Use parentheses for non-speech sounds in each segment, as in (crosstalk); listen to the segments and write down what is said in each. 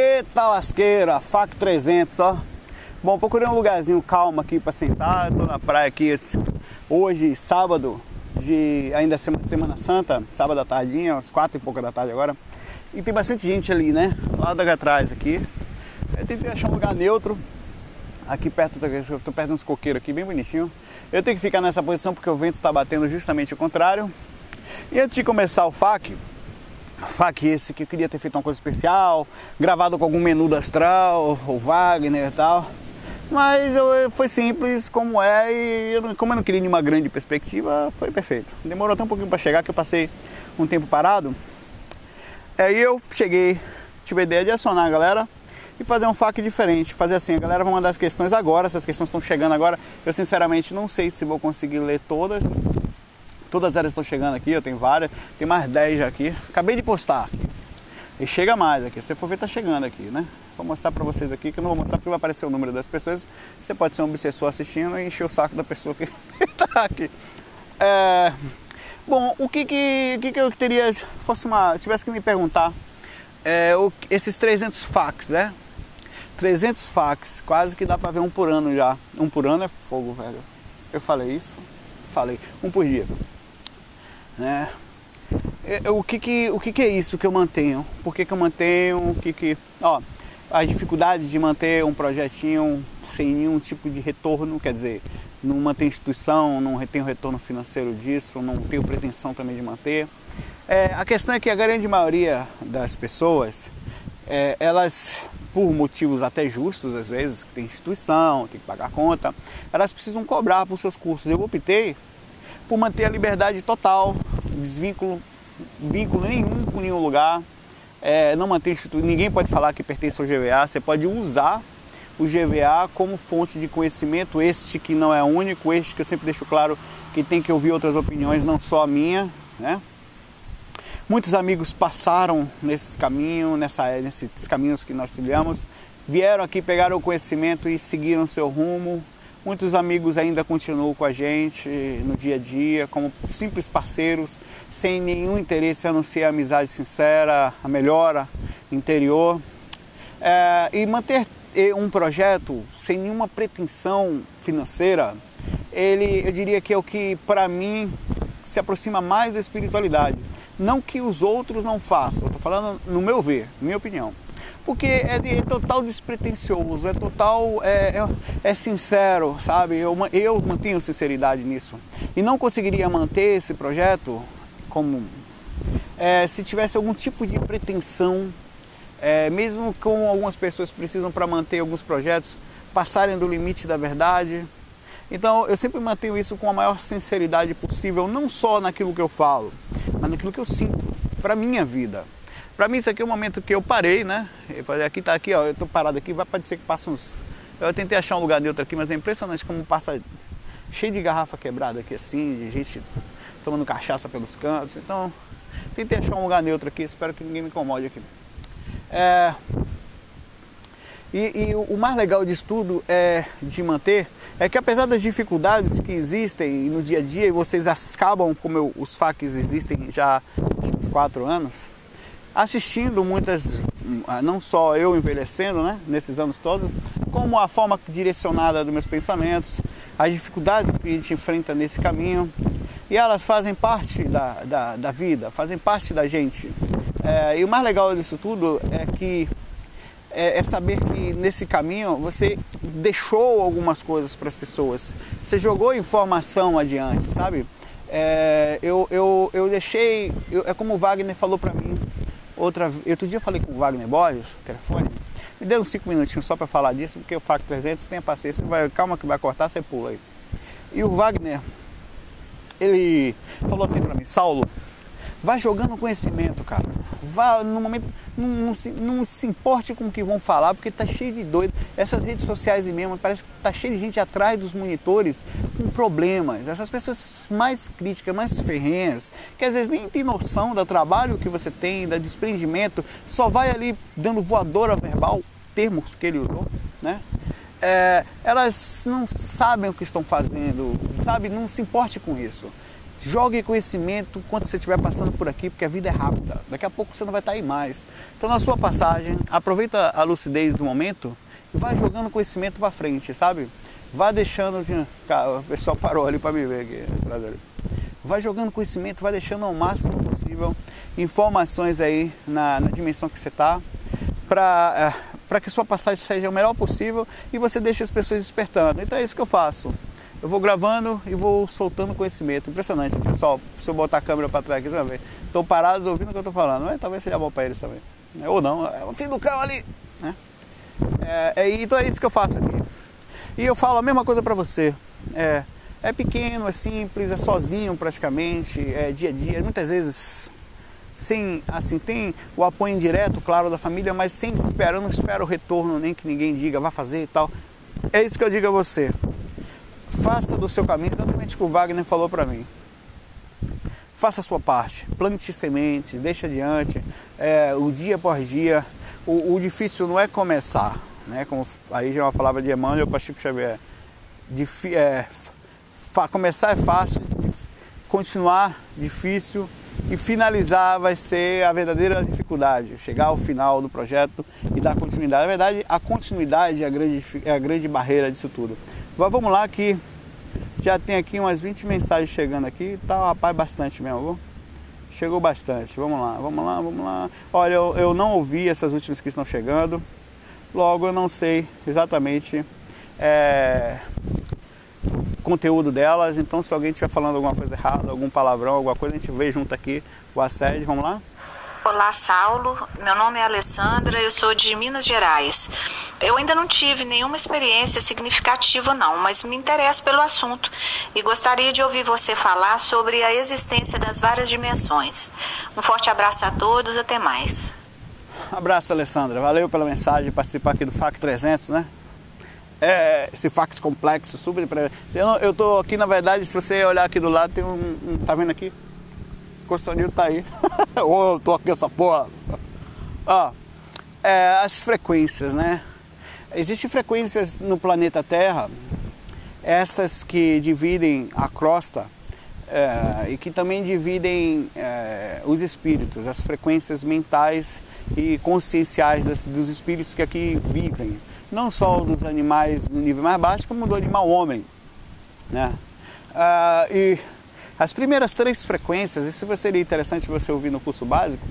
Eita lasqueira, FAC 300, ó. Bom, procurei um lugarzinho calmo aqui para sentar. Eu tô na praia aqui hoje, sábado, de ainda semana, semana Santa, sábado à tardinha, às quatro e pouca da tarde agora. E tem bastante gente ali, né? Lá atrás aqui. Eu tentei achar um lugar neutro. Aqui perto, eu tô perto de uns coqueiros aqui, bem bonitinho. Eu tenho que ficar nessa posição porque o vento está batendo justamente o contrário. E antes de começar o FAC, FAC esse que eu queria ter feito uma coisa especial, gravado com algum menu Astral, ou Wagner e tal. Mas eu, foi simples como é e eu, como eu não queria nenhuma grande perspectiva, foi perfeito. Demorou até um pouquinho para chegar que eu passei um tempo parado. Aí eu cheguei, tive a ideia de acionar a galera e fazer um FAQ diferente. Fazer assim, a galera vai mandar as questões agora, essas questões estão chegando agora. Eu sinceramente não sei se vou conseguir ler todas. Todas elas estão chegando aqui, eu tenho várias, tem mais 10 já aqui. Acabei de postar. E chega mais aqui. Se for ver, tá chegando aqui, né? Vou mostrar para vocês aqui, que eu não vou mostrar porque vai aparecer o número das pessoas. Você pode ser um obsessor assistindo e encher o saco da pessoa que está (laughs) aqui. É... Bom, o que que, que que eu teria, fosse uma, tivesse que me perguntar, é, o, esses 300 fax, né? 300 fax, quase que dá para ver um por ano já. Um por ano é fogo, velho. Eu falei isso? Falei. Um por dia. Né? O que que, o que que é isso que eu mantenho? Por que que eu mantenho? O que que... Ó, as dificuldades de manter um projetinho sem nenhum tipo de retorno, quer dizer, não mantém instituição, não tem retorno financeiro disso, não tenho pretensão também de manter. É, a questão é que a grande maioria das pessoas, é, elas por motivos até justos, às vezes, que tem instituição, tem que pagar conta, elas precisam cobrar por seus cursos. Eu optei por manter a liberdade total, desvínculo vínculo nenhum com nenhum lugar, é, não manter instituição, ninguém pode falar que pertence ao GVA, você pode usar o GVA como fonte de conhecimento, este que não é único, este que eu sempre deixo claro que tem que ouvir outras opiniões, não só a minha, né? Muitos amigos passaram nesses caminhos, nessa, nesses caminhos que nós trilhamos, vieram aqui, pegaram o conhecimento e seguiram seu rumo. Muitos amigos ainda continuam com a gente no dia a dia, como simples parceiros, sem nenhum interesse a não ser a amizade sincera, a melhora interior. É, e manter um projeto sem nenhuma pretensão financeira, ele, eu diria que é o que, para mim, se aproxima mais da espiritualidade não que os outros não façam, estou falando no meu ver, minha opinião. Porque é, de, é total despretensioso, é total, é, é, é sincero, sabe? Eu, eu mantenho sinceridade nisso. E não conseguiria manter esse projeto como é, se tivesse algum tipo de pretensão, é, mesmo com algumas pessoas precisam para manter alguns projetos passarem do limite da verdade. Então eu sempre mantenho isso com a maior sinceridade possível, não só naquilo que eu falo, mas naquilo que eu sinto para minha vida. Para mim isso aqui é um momento que eu parei, né? Aqui tá aqui, ó, eu tô parado aqui, vai pode ser que passe uns Eu tentei achar um lugar neutro aqui, mas é impressionante como passa cheio de garrafa quebrada aqui assim, de gente tomando cachaça pelos cantos. Então, tentei achar um lugar neutro aqui, espero que ninguém me incomode aqui. É... E, e o mais legal disso tudo é de manter é que apesar das dificuldades que existem no dia a dia, e vocês acabam, como eu, os FAQs existem já há quatro anos, assistindo muitas, não só eu envelhecendo né, nesses anos todos, como a forma direcionada dos meus pensamentos, as dificuldades que a gente enfrenta nesse caminho, e elas fazem parte da, da, da vida, fazem parte da gente. É, e o mais legal disso tudo é que é, é, saber que nesse caminho você deixou algumas coisas para as pessoas, você jogou informação adiante, sabe? É, eu, eu, eu deixei, eu, é como o Wagner falou para mim, outra, outro dia eu falei com o Wagner Borges, telefone, me deu uns 5 minutinhos só para falar disso, porque o FAC 300 tenha paciência, vai, calma que vai cortar, você pula aí. E o Wagner, ele falou assim para mim, Saulo, vai jogando conhecimento, cara. Vá no momento, não, não, se, não se importe com o que vão falar, porque tá cheio de doido. Essas redes sociais e mesmo, parece que tá cheio de gente atrás dos monitores com problemas. Essas pessoas mais críticas, mais ferrenhas, que às vezes nem tem noção do trabalho que você tem, do desprendimento, só vai ali dando voadora verbal, termos que ele usou, né? É, elas não sabem o que estão fazendo, sabe? Não se importe com isso. Jogue conhecimento quando você estiver passando por aqui, porque a vida é rápida. Daqui a pouco você não vai estar aí mais. Então, na sua passagem, aproveita a lucidez do momento e vai jogando conhecimento para frente, sabe? Vá deixando assim, cara, o pessoal parou ali para me ver aqui. Vai jogando conhecimento, vai deixando ao máximo possível informações aí na, na dimensão que você está, para é, que sua passagem seja o melhor possível e você deixe as pessoas despertando. Então é isso que eu faço. Eu vou gravando e vou soltando conhecimento. Impressionante, pessoal. Se eu botar a câmera para trás aqui, você vai ver. Estão parados ouvindo o que eu estou falando. Mas talvez seja bom para eles também. Ou não, é o fim do carro ali. Né? É, é, então é isso que eu faço aqui. E eu falo a mesma coisa para você. É, é pequeno, é simples, é sozinho praticamente, é dia a dia. Muitas vezes sem, assim, tem o apoio indireto, claro, da família, mas sem esperar, não espero o retorno, nem que ninguém diga, vá fazer e tal. É isso que eu digo a você. Faça do seu caminho exatamente o que o Wagner falou para mim. Faça a sua parte, plante sementes, deixe adiante, é, o dia após dia. O, o, difícil não é começar, né? Como aí já é uma palavra de Emmanuel para Chico Xavier. Difi é, começar é fácil, continuar difícil e finalizar vai ser a verdadeira dificuldade, chegar ao final do projeto e dar continuidade. Na verdade, a continuidade é a grande, é a grande barreira disso tudo. Agora vamos lá que já tem aqui umas 20 mensagens chegando aqui, tá rapaz bastante mesmo, viu? Chegou bastante, vamos lá, vamos lá, vamos lá. Olha, eu, eu não ouvi essas últimas que estão chegando, logo eu não sei exatamente é, conteúdo delas. Então, se alguém estiver falando alguma coisa errada, algum palavrão, alguma coisa, a gente vê junto aqui o assédio. Vamos lá? Olá, Saulo. Meu nome é Alessandra, eu sou de Minas Gerais. Eu ainda não tive nenhuma experiência significativa, não, mas me interesso pelo assunto e gostaria de ouvir você falar sobre a existência das várias dimensões. Um forte abraço a todos, até mais. Abraço, Alessandra. Valeu pela mensagem, participar aqui do FAC 300, né? é, esse fax complexo, super eu, tô aqui, na verdade, se você olhar aqui do lado, tem um. um tá vendo aqui? Costanil tá aí. (laughs) Eu tô aqui essa porra. Ó, é, as frequências, né? Existem frequências no planeta Terra, estas que dividem a crosta é, e que também dividem é, os espíritos, as frequências mentais e conscienciais das, dos espíritos que aqui vivem não só dos animais no nível mais baixo, como do animal homem. Né? Ah, e as primeiras três frequências, isso seria interessante você ouvir no curso básico,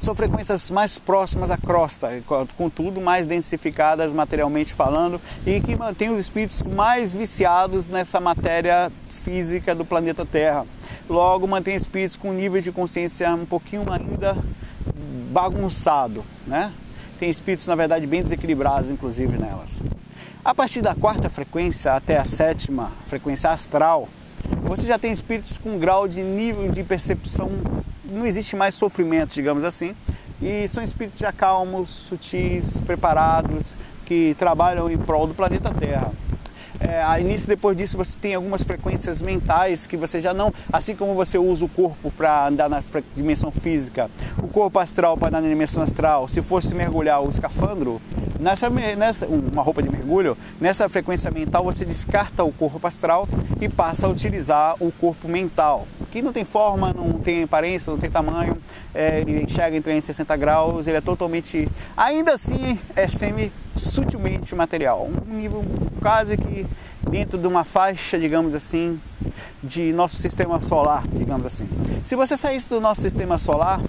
são frequências mais próximas à crosta, contudo mais densificadas materialmente falando e que mantêm os espíritos mais viciados nessa matéria física do planeta Terra. Logo, mantém espíritos com nível de consciência um pouquinho ainda bagunçado, né? tem espíritos, na verdade, bem desequilibrados, inclusive, nelas. A partir da quarta frequência até a sétima frequência astral, você já tem espíritos com grau de nível de percepção, não existe mais sofrimento, digamos assim, e são espíritos já calmos, sutis, preparados, que trabalham em prol do planeta Terra. É, a início depois disso você tem algumas frequências mentais que você já não, assim como você usa o corpo para andar na dimensão física, o corpo astral para andar na dimensão astral, se fosse mergulhar o escafandro, nessa, nessa uma roupa de mergulho, nessa frequência mental você descarta o corpo astral e passa a utilizar o corpo mental, que não tem forma, não tem aparência, não tem tamanho, é, ele enxerga em 360 graus, ele é totalmente, ainda assim é semi sutilmente material, um nível quase que dentro de uma faixa, digamos assim, de nosso sistema solar, digamos assim. Se você saísse do nosso sistema solar,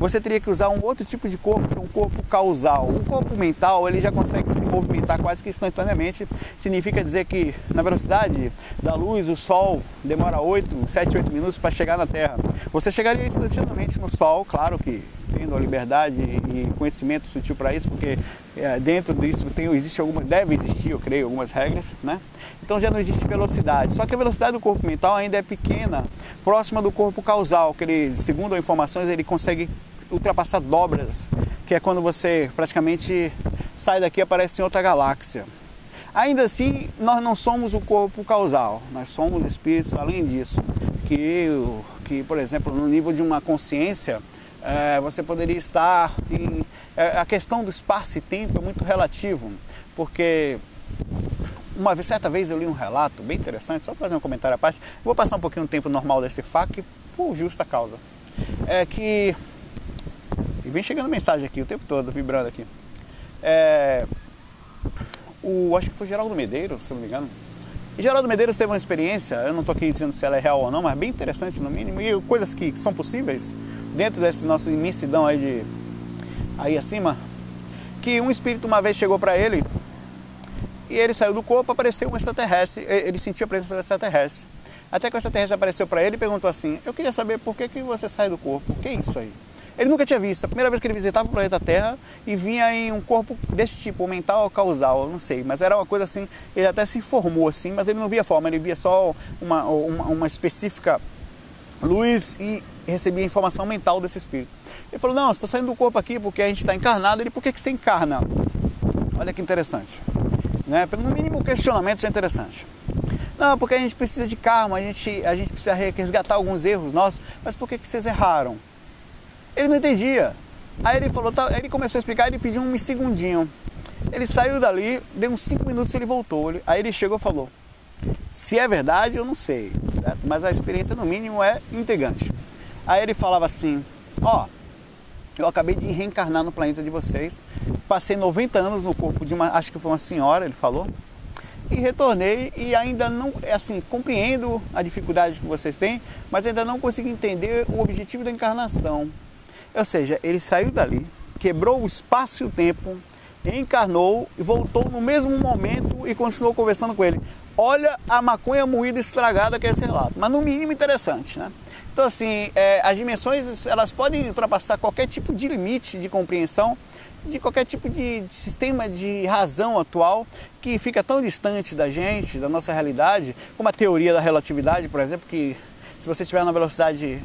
você teria que usar um outro tipo de corpo, que é um corpo causal. O corpo mental, ele já consegue se movimentar quase que instantaneamente. Significa dizer que na velocidade da luz, o Sol demora 8, 7, 8 minutos para chegar na Terra. Você chegaria instantaneamente no Sol, claro que tendo a liberdade e conhecimento sutil para isso, porque é, dentro disso tem, existe alguma, deve existir, eu creio, algumas regras, né? Então já não existe velocidade. Só que a velocidade do corpo mental ainda é pequena, próxima do corpo causal, que ele, segundo informações, ele consegue ultrapassar dobras, que é quando você praticamente sai daqui e aparece em outra galáxia. Ainda assim, nós não somos o corpo causal, nós somos espíritos além disso, que, que por exemplo, no nível de uma consciência, é, você poderia estar em. É, a questão do espaço e tempo é muito relativo, porque uma vez, certa vez eu li um relato bem interessante, só para fazer um comentário à parte. Vou passar um pouquinho do tempo normal desse FAQ por justa causa. É que. Vem chegando mensagem aqui o tempo todo, vibrando aqui. É, o, acho que foi Geraldo Medeiros, se não me engano. E Geraldo Medeiros teve uma experiência, eu não estou aqui dizendo se ela é real ou não, mas bem interessante no mínimo, e coisas que, que são possíveis dentro desse nosso imensidão aí de aí acima, que um espírito uma vez chegou para ele e ele saiu do corpo, apareceu um extraterrestre, ele sentiu a presença do extraterrestre. Até que o extraterrestre apareceu para ele e perguntou assim: Eu queria saber por que, que você sai do corpo, o que é isso aí? Ele nunca tinha visto. A primeira vez que ele visitava o planeta Terra e vinha em um corpo desse tipo, mental ou causal, não sei. Mas era uma coisa assim, ele até se informou assim, mas ele não via forma, ele via só uma, uma, uma específica luz e recebia informação mental desse espírito. Ele falou, não, estou saindo do corpo aqui porque a gente está encarnado. Ele, por que, que você encarna? Olha que interessante. Né? No mínimo, questionamento já é interessante. Não, porque a gente precisa de karma, a gente, a gente precisa resgatar alguns erros nossos. Mas por que, que vocês erraram? Ele não entendia. Aí ele falou, tá, ele começou a explicar, ele pediu um segundinho. Ele saiu dali, deu uns 5 minutos e ele voltou. Aí ele chegou e falou: Se é verdade, eu não sei, certo? mas a experiência no mínimo é intrigante. Aí ele falava assim: Ó, oh, eu acabei de reencarnar no planeta de vocês. Passei 90 anos no corpo de uma, acho que foi uma senhora, ele falou. E retornei e ainda não, é assim, compreendo a dificuldade que vocês têm, mas ainda não consigo entender o objetivo da encarnação. Ou seja, ele saiu dali, quebrou o espaço e o tempo, encarnou e voltou no mesmo momento e continuou conversando com ele. Olha a maconha moída estragada que é esse relato, mas no mínimo interessante, né? Então, assim, é, as dimensões elas podem ultrapassar qualquer tipo de limite de compreensão de qualquer tipo de, de, sistema de razão atual que fica tão distante da gente, da nossa realidade, como a teoria da relatividade, por exemplo, que se você estiver na velocidade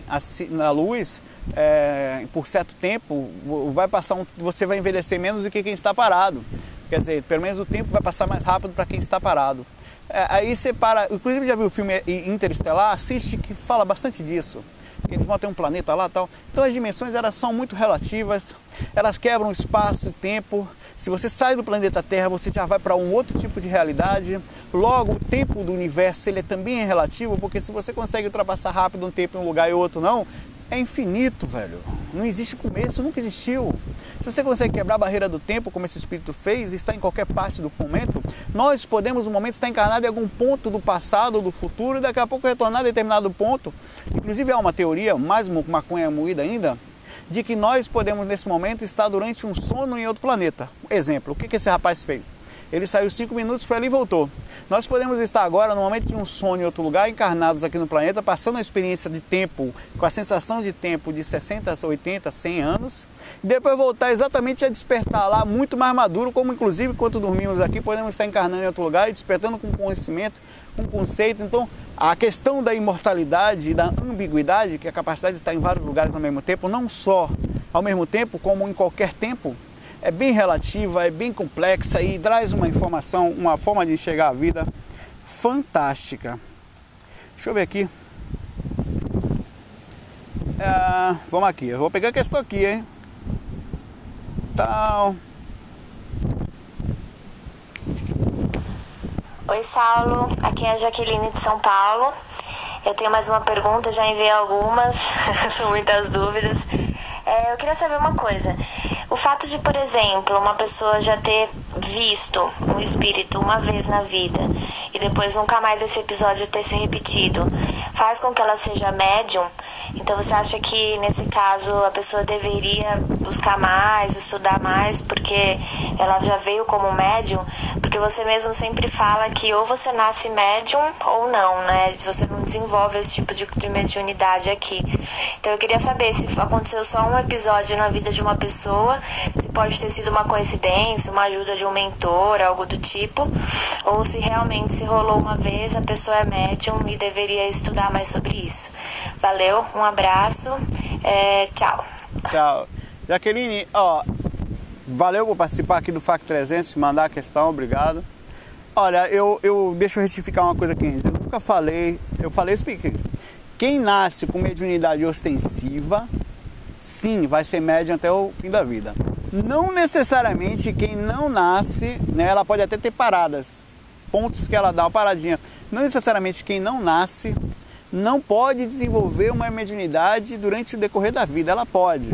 na luz, é, por certo tempo, vai passar um, você vai envelhecer menos do que quem está parado. Quer dizer, pelo menos o tempo vai passar mais rápido para quem está parado. É, aí você para, inclusive já viu o filme Interestelar, assiste que fala bastante disso. Eles vão ter um planeta lá tal. Então as dimensões elas são muito relativas, elas quebram espaço e tempo. Se você sai do planeta Terra, você já vai para um outro tipo de realidade. Logo, o tempo do universo ele é também é relativo, porque se você consegue ultrapassar rápido um tempo em um lugar e outro não, é infinito, velho. Não existe começo, nunca existiu. Se você consegue quebrar a barreira do tempo, como esse espírito fez, está em qualquer parte do momento, nós podemos, no momento, estar encarnado em algum ponto do passado ou do futuro, e daqui a pouco retornar a determinado ponto. Inclusive, há uma teoria, mais maconha moída ainda, de que nós podemos, nesse momento, estar durante um sono em outro planeta. Exemplo, o que esse rapaz fez? Ele saiu cinco minutos, foi ali e voltou. Nós podemos estar agora, no momento de um sonho em outro lugar, encarnados aqui no planeta, passando a experiência de tempo, com a sensação de tempo de 60, 80, 100 anos, e depois voltar exatamente a despertar lá, muito mais maduro, como inclusive enquanto dormimos aqui, podemos estar encarnando em outro lugar e despertando com conhecimento, com conceito. Então, a questão da imortalidade e da ambiguidade, que é a capacidade de estar em vários lugares ao mesmo tempo, não só ao mesmo tempo, como em qualquer tempo, é bem relativa, é bem complexa e traz uma informação, uma forma de enxergar a vida fantástica. Deixa eu ver aqui. É, vamos aqui, eu vou pegar a questão aqui, hein? Tal. Oi, Saulo. Aqui é a Jaqueline de São Paulo. Eu tenho mais uma pergunta, já enviei algumas, (laughs) são muitas dúvidas. É, eu queria saber uma coisa. O fato de, por exemplo, uma pessoa já ter visto um espírito uma vez na vida e depois nunca mais esse episódio ter se repetido, faz com que ela seja médium. Então você acha que nesse caso a pessoa deveria buscar mais, estudar mais, porque ela já veio como médium? Porque você mesmo sempre fala que ou você nasce médium ou não, né? Você não desenvolve esse tipo de, de mediunidade aqui. Então eu queria saber se aconteceu só um episódio na vida de uma pessoa, se pode ter sido uma coincidência, uma ajuda de um mentor, algo do tipo, ou se realmente se rolou uma vez, a pessoa é médium e deveria estudar mais sobre isso. Valeu, um abraço, é, tchau. Tchau. Jaqueline, ó, valeu por participar aqui do FAC 300, mandar a questão, obrigado. Olha, eu, eu deixa eu retificar uma coisa aqui. Eu nunca falei, eu falei isso quem nasce com mediunidade ostensiva, sim, vai ser médium até o fim da vida. Não necessariamente quem não nasce, né, ela pode até ter paradas. pontos que ela dá uma paradinha. Não necessariamente quem não nasce não pode desenvolver uma mediunidade durante o decorrer da vida. Ela pode.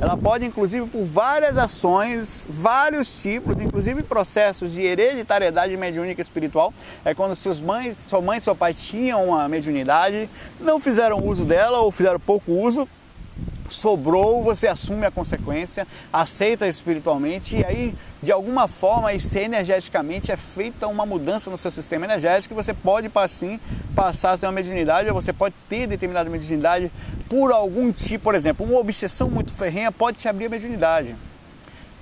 Ela pode, inclusive, por várias ações, vários tipos, inclusive processos de hereditariedade mediúnica espiritual. É quando seus mães, sua mãe e seu pai tinham uma mediunidade, não fizeram uso dela ou fizeram pouco uso, sobrou, você assume a consequência, aceita espiritualmente e aí, de alguma forma, e se energeticamente é feita uma mudança no seu sistema energético e você pode, sim, passar a ter uma mediunidade ou você pode ter determinada mediunidade por algum tipo, por exemplo, uma obsessão muito ferrenha pode te abrir a mediunidade.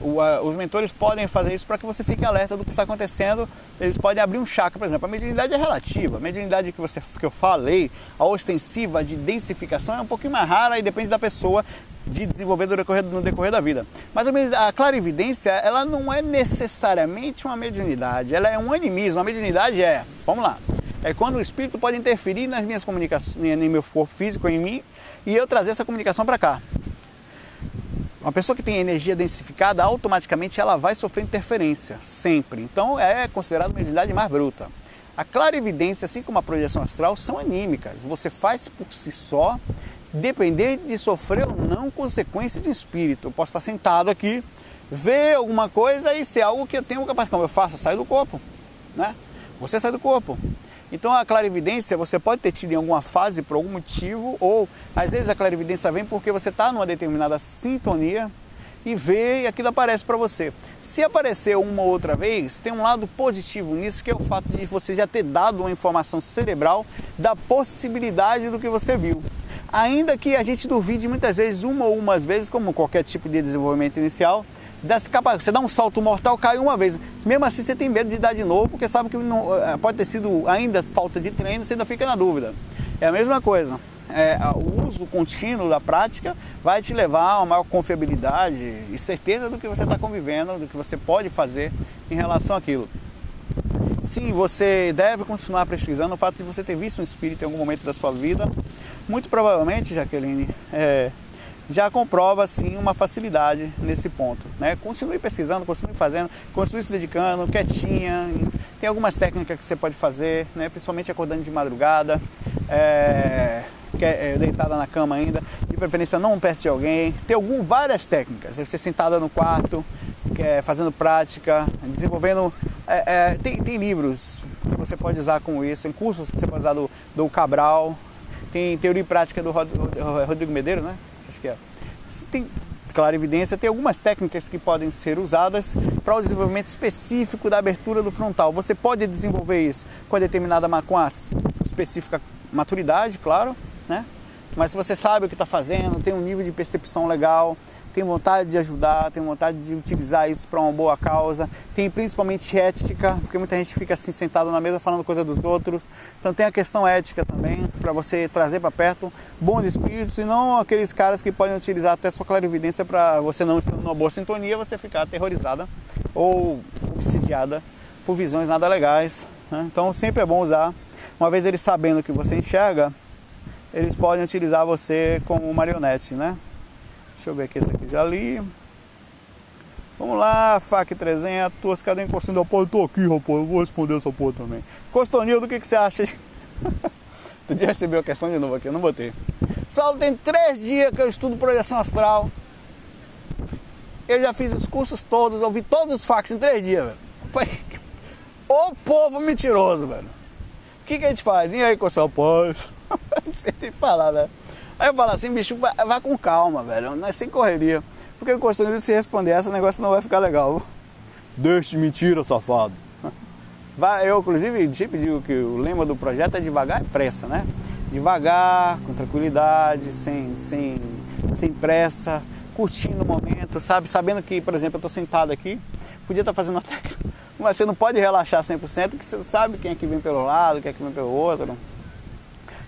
O, a, os mentores podem fazer isso para que você fique alerta do que está acontecendo. Eles podem abrir um chakra, por exemplo. A mediunidade é relativa. A mediunidade que, você, que eu falei, a ostensiva de densificação é um pouquinho mais rara e depende da pessoa de desenvolver no decorrer, no decorrer da vida. Mas a clarividência, ela não é necessariamente uma mediunidade, ela é um animismo. A mediunidade é, vamos lá, é quando o espírito pode interferir nas minhas comunicações, no meu corpo físico, em mim, e eu trazer essa comunicação para cá. Uma pessoa que tem energia densificada, automaticamente ela vai sofrer interferência, sempre. Então é considerada uma entidade mais bruta. A clarividência, assim como a projeção astral, são anímicas. Você faz por si só, depender de sofrer ou não consequência de espírito. Eu posso estar sentado aqui, ver alguma coisa e ser algo que eu tenho capacidade. Como eu faço? Eu saio do corpo. Né? Você sai do corpo. Então a clarividência você pode ter tido em alguma fase por algum motivo, ou às vezes a clarividência vem porque você está numa determinada sintonia e vê e aquilo aparece para você. Se apareceu uma outra vez, tem um lado positivo nisso, que é o fato de você já ter dado uma informação cerebral da possibilidade do que você viu. Ainda que a gente duvide muitas vezes, uma ou umas vezes, como qualquer tipo de desenvolvimento inicial, dessa capacidade. Você dá um salto mortal, cai uma vez. Mesmo assim, você tem medo de dar de novo, porque sabe que não, eh, pode ter sido ainda falta de treino, você ainda fica na dúvida. É a mesma coisa. É, o uso contínuo da prática vai te levar a uma maior confiabilidade e certeza do que você está convivendo, do que você pode fazer em relação àquilo. Sim, você deve continuar pesquisando o fato de você ter visto um espírito em algum momento da sua vida. Muito provavelmente, Jaqueline, é, já comprova sim uma facilidade nesse ponto. Né? Continue pesquisando, continue fazendo, continue se dedicando, quietinha. Tem algumas técnicas que você pode fazer, né? principalmente acordando de madrugada, é, é, deitada na cama ainda, de preferência não perto de alguém. Tem algum, várias técnicas, você sentada no quarto, é, fazendo prática, desenvolvendo. É, tem, tem livros que você pode usar com isso, tem cursos que você pode usar do, do Cabral, tem teoria e prática do Rodrigo Medeiros, né? É. Tem, claro, evidência, tem algumas técnicas que podem ser usadas para o desenvolvimento específico da abertura do frontal. Você pode desenvolver isso com a determinada com a específica maturidade, claro, né? Mas se você sabe o que está fazendo, tem um nível de percepção legal, tem vontade de ajudar, tem vontade de utilizar isso para uma boa causa, tem principalmente ética, porque muita gente fica assim sentado na mesa falando coisa dos outros. Então tem a questão ética também, para você trazer para perto bons espíritos e não aqueles caras que podem utilizar até sua clarividência para você não estar numa boa sintonia, você ficar aterrorizada ou obsidiada por visões nada legais. Né? Então sempre é bom usar, uma vez eles sabendo que você enxerga, eles podem utilizar você como marionete, né? Deixa eu ver aqui, esse aqui já li. Vamos lá, FAC 300, cadê o encostinho da porta? Tô aqui, rapaz, eu vou responder essa porra também. Costonildo, o que, que você acha? (laughs) tu já recebeu a questão de novo aqui, eu não botei. Saulo, tem três dias que eu estudo projeção astral. Eu já fiz os cursos todos, ouvi todos os fax em três dias, velho. Ô (laughs) povo mentiroso, velho. O que, que a gente faz? E aí, Cossel, paz? Não sei te falar, velho. Aí eu falo assim, bicho, vai, vai com calma, velho, não é sem correria. Porque o costume se responder essa, o negócio não vai ficar legal. Deixe de mentira, safado. (laughs) Vai, eu, inclusive, sempre digo que o lema do projeto é devagar e pressa, né? Devagar, com tranquilidade, sem, sem, sem pressa, curtindo o momento, sabe? Sabendo que, por exemplo, eu estou sentado aqui, podia estar tá fazendo uma (laughs) técnica, mas você não pode relaxar 100%, que você sabe quem é que vem pelo lado, quem é que vem pelo outro.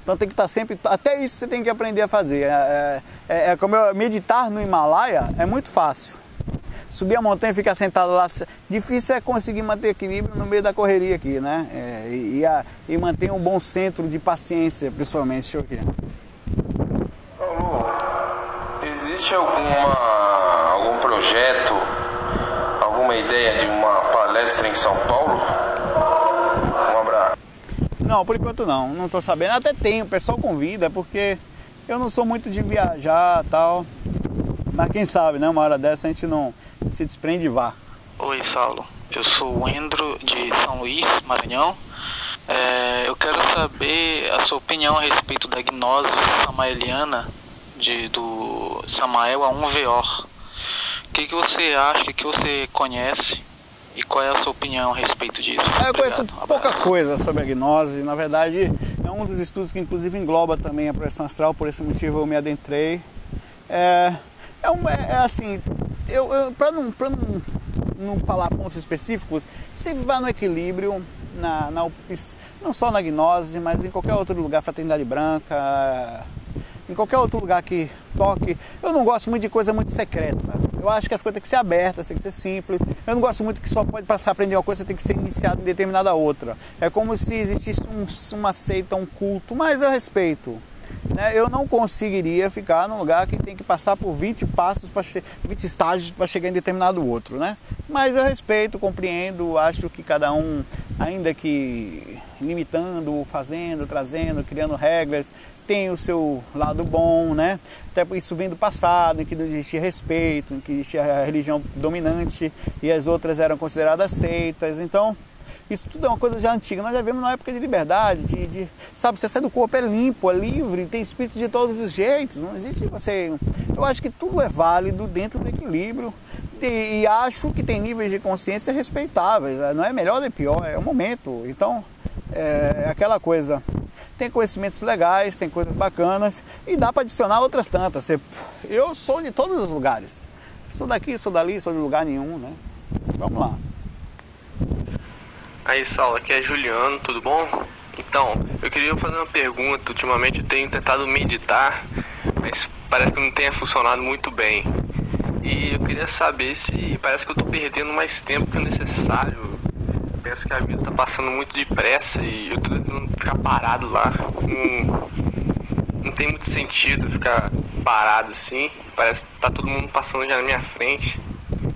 Então tem que estar sempre. Até isso você tem que aprender a fazer. É, é, é como eu, meditar no Himalaia é muito fácil. Subir a montanha e ficar sentado lá. Difícil é conseguir manter equilíbrio no meio da correria aqui, né? É, e, a, e, manter um bom centro de paciência, principalmente. Deixa eu existe alguma, algum projeto, alguma ideia de uma palestra em São Paulo? Não, por enquanto não, não tô sabendo. Até tem, o pessoal convida, porque eu não sou muito de viajar tal. Mas quem sabe, né? Uma hora dessa a gente não se desprende e vá. Oi, Saulo. Eu sou o Endro de São Luís, Maranhão. É, eu quero saber a sua opinião a respeito da gnose samaeliana de, do Samael a 1VO. O que, que você acha, o que você conhece e qual é a sua opinião a respeito disso? É, eu conheço pouca coisa sobre a gnose. Na verdade, é um dos estudos que inclusive engloba também a projeção astral, por esse motivo eu me adentrei. É, é, um, é, é assim, eu, eu para não, pra não, não falar pontos específicos, sempre vai no equilíbrio, na, na, não só na gnose, mas em qualquer outro lugar, fraternidade branca, em qualquer outro lugar que toque. Eu não gosto muito de coisa muito secreta. Eu acho que as coisas têm que ser abertas, têm que ser simples. Eu não gosto muito que só pode passar a aprender uma coisa, tem que ser iniciado em determinada outra. É como se existisse um, uma seita, um culto, mas eu respeito. Né? Eu não conseguiria ficar num lugar que tem que passar por 20 passos, para 20 estágios para chegar em determinado outro. Né? Mas eu respeito, compreendo, acho que cada um, ainda que limitando, fazendo, trazendo, criando regras, tem o seu lado bom, né? Até isso vem do passado, em que não existia respeito, em que existia a religião dominante e as outras eram consideradas seitas. Então, isso tudo é uma coisa já antiga. Nós já vemos na época de liberdade, de, de sabe, você sai do corpo é limpo, é livre, tem espírito de todos os jeitos. Não existe você. Eu acho que tudo é válido dentro do equilíbrio. E, e acho que tem níveis de consciência respeitáveis. Não é melhor nem pior, é o momento. Então, é aquela coisa tem conhecimentos legais, tem coisas bacanas e dá para adicionar outras tantas. Eu sou de todos os lugares. Sou daqui, sou dali, sou de lugar nenhum, né? Vamos lá. Aí, Saulo, aqui é Juliano, tudo bom? Então, eu queria fazer uma pergunta. Ultimamente eu tenho tentado meditar, mas parece que não tenha funcionado muito bem. E eu queria saber se parece que eu estou perdendo mais tempo que o necessário penso que a vida tá passando muito depressa e eu tô tentando ficar parado lá. Não, não tem muito sentido ficar parado assim. Parece que tá todo mundo passando já na minha frente.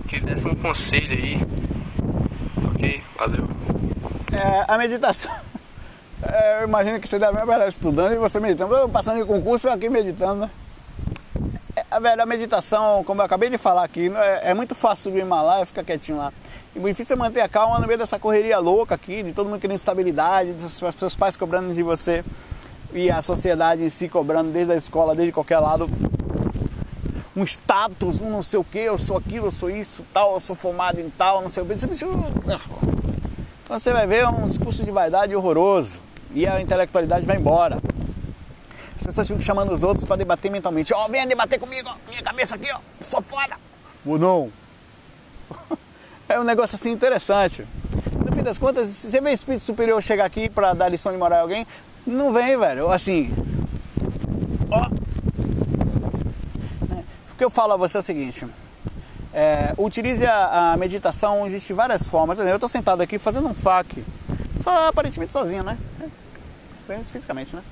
Queria dar um conselho aí. Ok, valeu. É, a meditação. (laughs) É, eu imagino que você deve estar estudando e você meditando. Eu passando em concurso aqui meditando, né? É, velho, a meditação, como eu acabei de falar aqui, é, é muito fácil subir lá e ficar quietinho lá. E o difícil é manter a calma no meio dessa correria louca aqui, de todo mundo querendo estabilidade, dos seus pais cobrando de você e a sociedade em si cobrando desde a escola, desde qualquer lado um status, um não sei o que, eu sou aquilo, eu sou isso, tal, eu sou formado em tal, não sei o que. Então você vai ver um discurso de vaidade horroroso e a intelectualidade vai embora. As pessoas ficam chamando os outros para debater mentalmente. Ó, oh, venha debater comigo, ó, minha cabeça aqui, ó, sou foda. Ou não. (laughs) é um negócio assim interessante. No fim das contas, você vê espírito superior chegar aqui para dar lição de moral a alguém, não vem, velho. Assim. Ó. O que eu falo a você é o seguinte. É, utilize a, a, meditação, existe várias formas. Eu estou sentado aqui fazendo um FAQ, só aparentemente sozinho, né? É, fisicamente, né?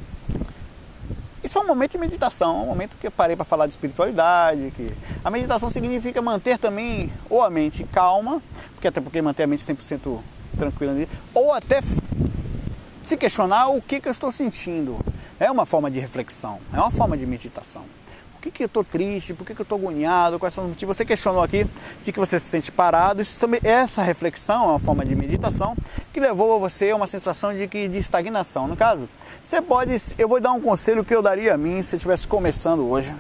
Isso é um momento de meditação, é um momento que eu parei para falar de espiritualidade, que a meditação significa manter também ou a mente calma, porque até porque manter a mente 100% tranquila, ou até se questionar o que, que eu estou sentindo. É uma forma de reflexão, é uma forma de meditação. Por que, que eu estou triste? Por que, que eu estou agoniado? Quais são os motivos? Você questionou aqui de que você se sente parado. Isso também, essa reflexão é uma forma de meditação que levou a você a uma sensação de, que, de estagnação. No caso, você pode. Eu vou dar um conselho que eu daria a mim se eu estivesse começando hoje.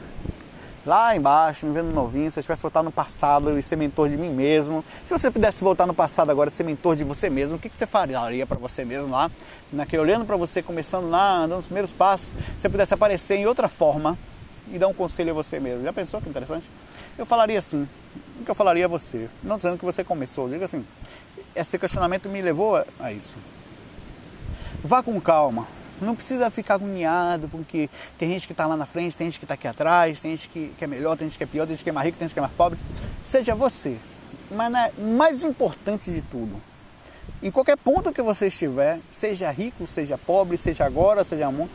Lá embaixo, me vendo novinho, se eu tivesse voltado no passado e ser mentor de mim mesmo. Se você pudesse voltar no passado agora e ser mentor de você mesmo, o que, que você faria para você mesmo lá? Naquele, olhando para você, começando lá, andando os primeiros passos, se você pudesse aparecer em outra forma e dar um conselho a você mesmo. Já pensou que interessante? Eu falaria assim, o que eu falaria a você? Não dizendo que você começou, diga assim, esse questionamento me levou a, a isso. Vá com calma, não precisa ficar agoniado, porque tem gente que está lá na frente, tem gente que está aqui atrás, tem gente que, que, é melhor, tem gente que é pior, tem gente que é mais rico, tem gente que é mais pobre. Seja você. Mas é mais importante de tudo, em qualquer ponto que você estiver, seja rico, seja pobre, seja agora, seja amanhã,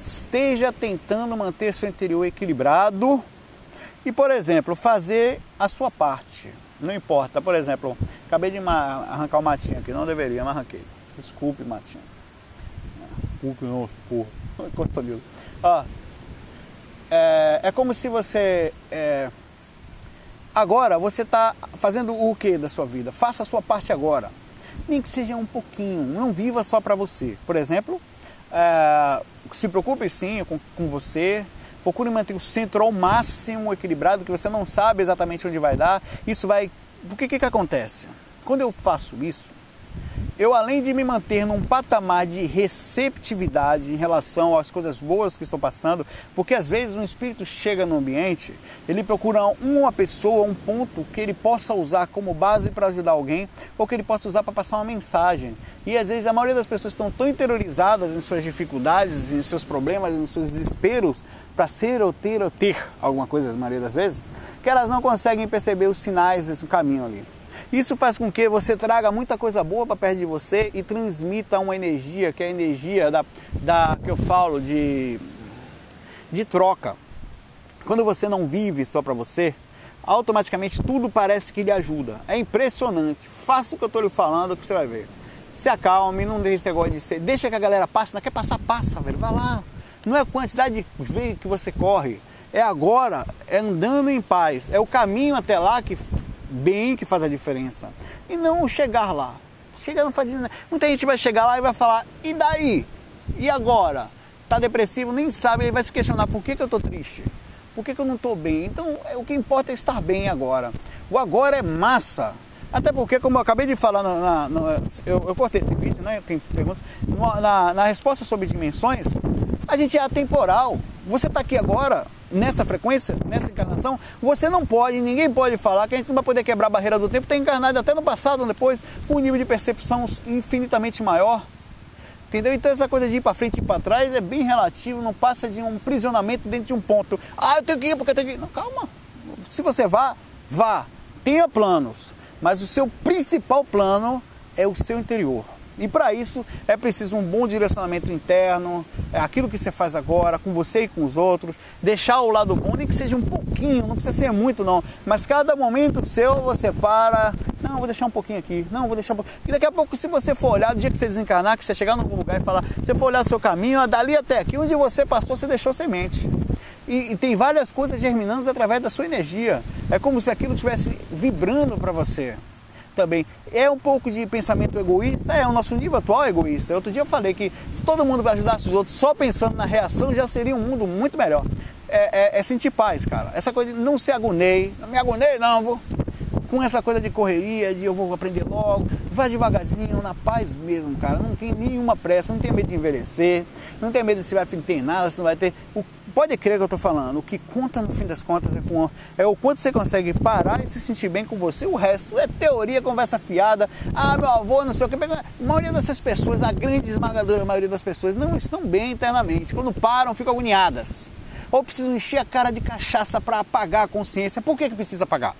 esteja tentando manter seu interior equilibrado e, por exemplo, fazer a sua parte. Não importa, por exemplo, acabei de arrancar o matinho aqui, não deveria, mas arranquei. Desculpe, matinho. Desculpe, não, porra. (laughs) Ah, é, é como se você. É, agora você está fazendo o que da sua vida? Faça a sua parte agora. Nem que seja um pouquinho. Não viva só para você. Por exemplo, é, se preocupe sim com, com você. Procure manter o centro ao máximo equilibrado, que você não sabe exatamente onde vai dar. Isso vai. O que, que, que acontece? Quando eu faço isso, eu além de me manter num patamar de receptividade em relação às coisas boas que estou passando, porque às vezes um espírito chega no ambiente, ele procura uma pessoa, um ponto que ele possa usar como base para ajudar alguém, ou que ele possa usar para passar uma mensagem. E às vezes a maioria das pessoas estão tão interiorizadas em suas dificuldades, em seus problemas, em seus desesperos, para ser ou ter ou ter alguma coisa, a maioria das vezes, que elas não conseguem perceber os sinais desse caminho ali. Isso faz com que você traga muita coisa boa para perto de você e transmita uma energia, que é a energia da, da que eu falo de, de troca. Quando você não vive só para você, automaticamente tudo parece que lhe ajuda. É impressionante. Faça o que eu estou lhe falando que você vai ver. Se acalme, não deixe esse negócio de ser. Deixa que a galera passe, não quer passar, passa, velho. Vai lá. Não é a quantidade de vezes que você corre. É agora, é andando em paz. É o caminho até lá que bem que faz a diferença. E não chegar lá. Chegar não faz nada. Muita gente vai chegar lá e vai falar, e daí? E agora? Tá depressivo, nem sabe, ele vai se questionar por que, que eu tô triste? Por que, que eu não tô bem? Então é, o que importa é estar bem agora. O agora é massa. Até porque, como eu acabei de falar, na, na, eu, eu cortei esse vídeo, né? Tem perguntas. Na, na resposta sobre dimensões, a gente é atemporal. Você está aqui agora, nessa frequência, nessa encarnação, você não pode, ninguém pode falar que a gente não vai poder quebrar a barreira do tempo, está encarnado até no passado depois, com um nível de percepção infinitamente maior. Entendeu? Então essa coisa de ir para frente e ir para trás é bem relativo, não passa de um prisionamento dentro de um ponto. Ah, eu tenho que ir porque eu tenho que ir. Não, calma. Se você vá, vá. Tenha planos. Mas o seu principal plano é o seu interior. E para isso é preciso um bom direcionamento interno, é aquilo que você faz agora, com você e com os outros, deixar o lado bom, nem que seja um pouquinho, não precisa ser muito não, mas cada momento seu você para, não, vou deixar um pouquinho aqui, não, vou deixar um pouquinho. E daqui a pouco, se você for olhar, no dia que você desencarnar, que você chegar num lugar e falar, você for olhar seu caminho, dali até aqui, onde você passou, você deixou semente. E, e, tem várias coisas germinando através da sua energia. É como se aquilo estivesse vibrando para você também. É um pouco de pensamento egoísta, é o nosso nível atual egoísta. Outro dia eu falei que se todo mundo ajudasse os outros só pensando na reação, já seria um mundo muito melhor. É, é, é sentir paz, cara. Essa coisa de não se agonei, não me agonei não, vou. Com essa coisa de correria, de eu vou aprender logo, vai devagarzinho, na paz mesmo, cara. Não tem nenhuma pressa, não tem medo de envelhecer, não tem medo se vai ter nada, se não vai ter. O Pode crer que eu estou falando, o que conta no fim das contas é, com, é o quanto você consegue parar e se sentir bem com você. O resto é teoria, conversa fiada. Ah, meu avô, não sei o que. A maioria dessas pessoas, a grande esmagadora maioria das pessoas, não estão bem internamente. Quando param, ficam agoniadas. Ou precisam encher a cara de cachaça para apagar a consciência. Por que, que precisa apagar?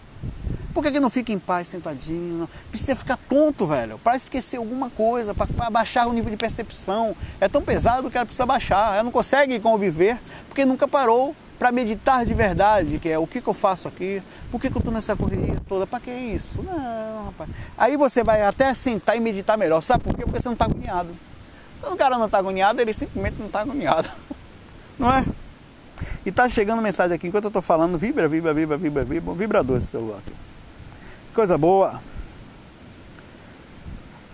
Por que, que não fica em paz sentadinho? Precisa ficar tonto, velho, para esquecer alguma coisa, para baixar o nível de percepção. É tão pesado que ela precisa baixar. Ela não consegue conviver porque nunca parou para meditar de verdade, que é o que, que eu faço aqui, por que, que eu estou nessa correria toda, para que isso? Não, rapaz. Aí você vai até sentar e meditar melhor, sabe por quê? Porque você não está agoniado. Quando o cara não está agoniado, ele simplesmente não está agoniado. (laughs) Não é? E tá chegando mensagem aqui enquanto eu estou falando, vibra, vibra, vibra, vibra, vibra, vibrador esse celular aqui. Coisa boa.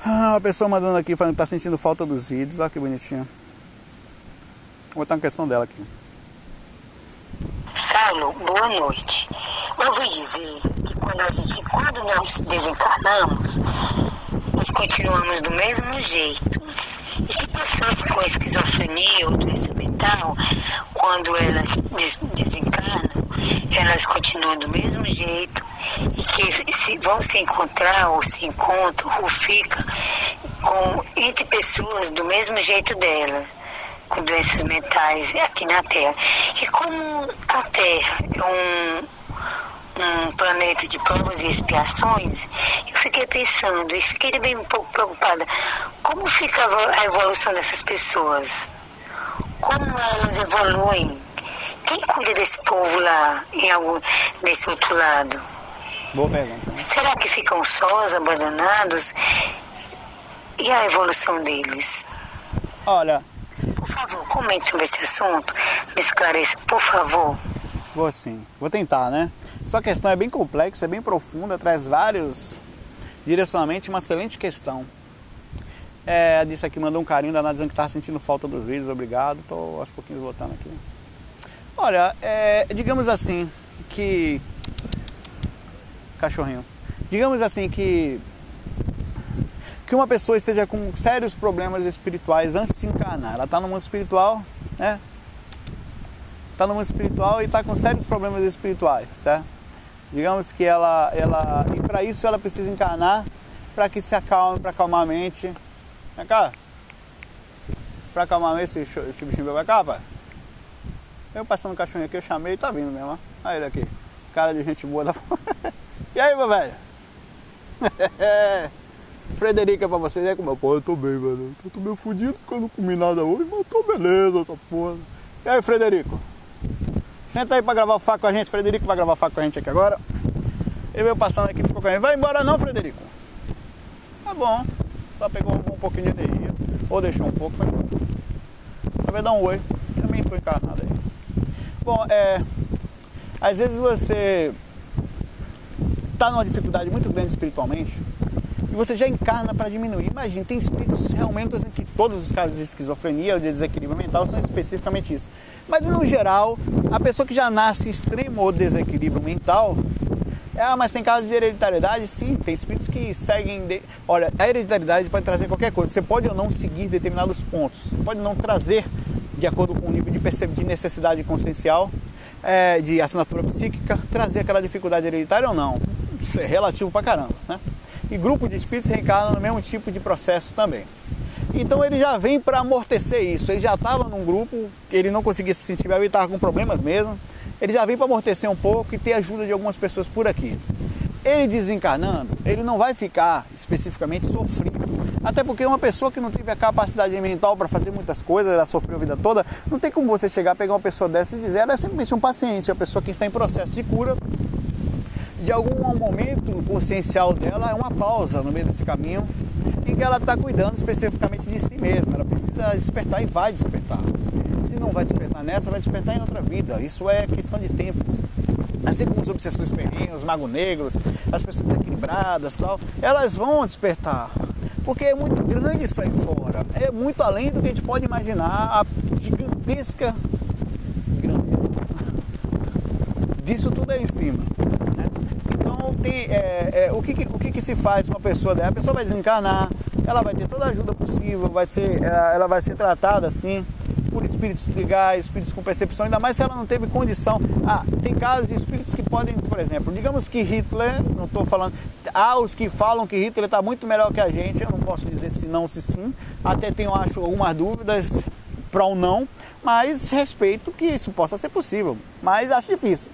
Ah, uma pessoa mandando aqui falando que tá sentindo falta dos vídeos. Olha que bonitinho. Vou botar uma questão dela aqui. Saulo, boa noite. Eu ouvi dizer que quando a gente, quando nós desencarnamos, nós continuamos do mesmo jeito. E que pessoas com esquizofrenia ou doença mental, quando elas desencarnam, elas continuam do mesmo jeito e que se, vão se encontrar ou se encontram ou ficam com, entre pessoas do mesmo jeito dela, com doenças mentais aqui na Terra. E como a Terra é um, um planeta de provas e expiações, eu fiquei pensando e fiquei bem um pouco preocupada. Como fica a evolução dessas pessoas? Como elas evoluem? Quem cuida desse povo lá, em algum, desse outro lado? Boa pergunta. Né? Será que ficam sós, abandonados? E a evolução deles? Olha, Por favor, comente sobre esse assunto. Me esclareça, por favor. Vou sim, vou tentar, né? Sua questão é bem complexa, é bem profunda, traz vários direcionamentos, uma excelente questão. É, disse aqui, mandou um carinho danado dizendo que está sentindo falta dos vídeos, obrigado. Estou aos pouquinhos voltando aqui. Olha, é, digamos assim que. Cachorrinho. Digamos assim que. Que uma pessoa esteja com sérios problemas espirituais antes de encarnar. Ela está no mundo espiritual, né? Está no mundo espiritual e está com sérios problemas espirituais, certo? Digamos que ela. ela e para isso ela precisa encarnar para que se acalme, para acalmar a mente. Vem cá. Para acalmar a mente, esse, esse bichinho veio pra cá, pai. Eu passando o cachorrinho aqui, eu chamei e tá vindo mesmo. Olha ele aqui. Cara de gente boa da (laughs) E aí, meu velho? (laughs) Frederica pra vocês, é como eu, pô, eu tô bem, velho. Eu tô meio fudido porque eu não comi nada hoje, mas tô beleza, essa porra. E aí, Frederico? Senta aí pra gravar o faco com a gente. Frederico vai gravar o faco com a gente aqui agora. Ele veio passando aqui, ficou com a gente. Vai embora não, Frederico? Tá bom. Só pegou um pouquinho de energia. Ou deixou um pouco, foi embora. Vai dar um oi. Também tô encarnado aí. Bom, é. Às vezes você está numa dificuldade muito grande espiritualmente e você já encarna para diminuir. Imagina, tem espíritos realmente em que todos os casos de esquizofrenia ou de desequilíbrio mental são especificamente isso. Mas no geral, a pessoa que já nasce em extremo desequilíbrio mental, é, ah, mas tem casos de hereditariedade? Sim, tem espíritos que seguem. De... Olha, a hereditariedade pode trazer qualquer coisa. Você pode ou não seguir determinados pontos. Você pode não trazer de acordo com o nível de, de necessidade consciencial, é, de assinatura psíquica, trazer aquela dificuldade hereditária ou não. Isso é relativo pra caramba, né? E grupo de espíritos reencarnam no mesmo tipo de processo também. Então ele já vem para amortecer isso. Ele já estava num grupo, ele não conseguia se sentir bem, ele estava com problemas mesmo. Ele já vem para amortecer um pouco e ter ajuda de algumas pessoas por aqui. Ele desencarnando, ele não vai ficar especificamente sofrido. Até porque uma pessoa que não teve a capacidade mental para fazer muitas coisas, ela sofreu a vida toda, não tem como você chegar, pegar uma pessoa dessa e dizer, ela é simplesmente um paciente, a pessoa que está em processo de cura. De algum momento consciencial dela é uma pausa no meio desse caminho em que ela está cuidando especificamente de si mesma. Ela precisa despertar e vai despertar. Se não vai despertar nessa, vai despertar em outra vida. Isso é questão de tempo. Assim como os obsessores ferrinhos, os magos negros, as pessoas desequilibradas tal, elas vão despertar. Porque é muito grande isso aí fora. É muito além do que a gente pode imaginar. A gigantesca grandeza. Disso tudo aí em cima. Tem, é, é, o, que, o que, que, se faz uma pessoa dela? A pessoa vai desencarnar, ela vai ter toda a ajuda possível, vai ser, é, ela vai ser tratada assim por espíritos legais, espíritos com percepção, ainda mais se ela não teve condição. Ah, tem casos de espíritos que podem, por exemplo, digamos que Hitler, não estou falando, há os que falam que Hitler está muito melhor que a gente, eu não posso dizer se não, se sim, até tenho, acho, algumas dúvidas para ou não, mas respeito que isso possa ser possível, mas acho difícil.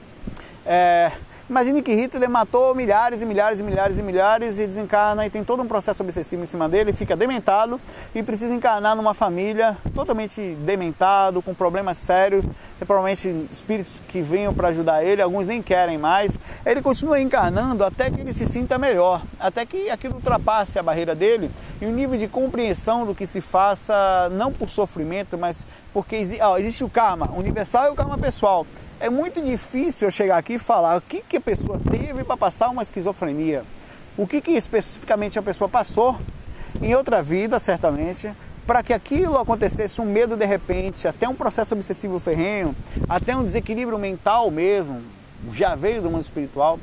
É, Imagine que Hitler matou milhares e milhares e milhares e milhares e desencarna e tem todo um processo obsessivo em cima dele, fica dementado e precisa encarnar numa família totalmente dementado, com problemas sérios, e provavelmente espíritos que venham para ajudar ele, alguns nem querem mais. Ele continua encarnando até que ele se sinta melhor, até que aquilo ultrapasse a barreira dele e o nível de compreensão do que se faça, não por sofrimento, mas porque existe o karma universal e o karma pessoal é muito difícil eu chegar aqui e falar o que, que a pessoa teve para passar uma esquizofrenia. O que, que especificamente a pessoa passou em outra vida, certamente, para que aquilo acontecesse um medo de repente, até um processo obsessivo ferrenho, até um desequilíbrio mental mesmo, já veio do mundo espiritual.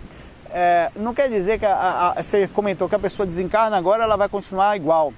É, não quer dizer que a, a, você comentou que a pessoa desencarna agora, ela vai continuar igual.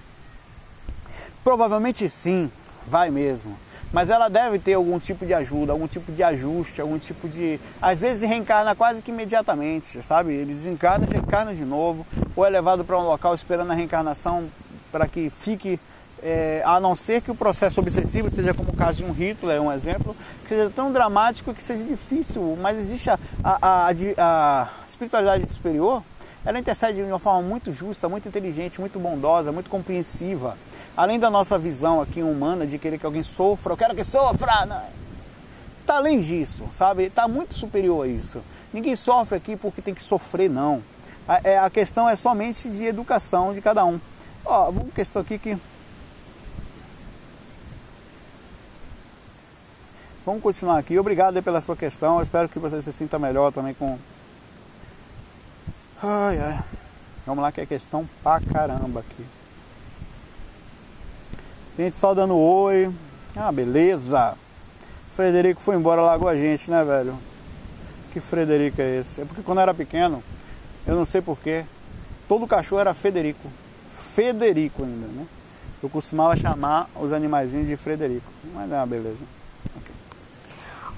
Provavelmente sim, vai mesmo mas ela deve ter algum tipo de ajuda, algum tipo de ajuste, algum tipo de. Às vezes reencarna quase que imediatamente, sabe? Ele desencarna, reencarna de novo, ou é levado para um local esperando a reencarnação para que fique. É, a não ser que o processo obsessivo seja como o caso de um Hitler, é um exemplo, que seja tão dramático que seja difícil, mas existe a, a, a, a espiritualidade superior, ela intercede de uma forma muito justa, muito inteligente, muito bondosa, muito compreensiva além da nossa visão aqui humana de querer que alguém sofra, eu quero que sofra, não. Tá além disso, sabe? Tá muito superior a isso. Ninguém sofre aqui porque tem que sofrer, não. A, é, a questão é somente de educação de cada um. Ó, uma questão aqui que Vamos continuar aqui. Obrigado pela sua questão. Eu espero que você se sinta melhor também com. Ai, ai. Vamos lá que é questão pra caramba aqui. Gente só dando oi. Ah, beleza. Frederico foi embora lá com a gente, né, velho? Que Frederico é esse? É porque quando eu era pequeno, eu não sei porquê, todo cachorro era Federico. Federico ainda, né? Eu costumava chamar os animaizinhos de Frederico. Mas é uma beleza.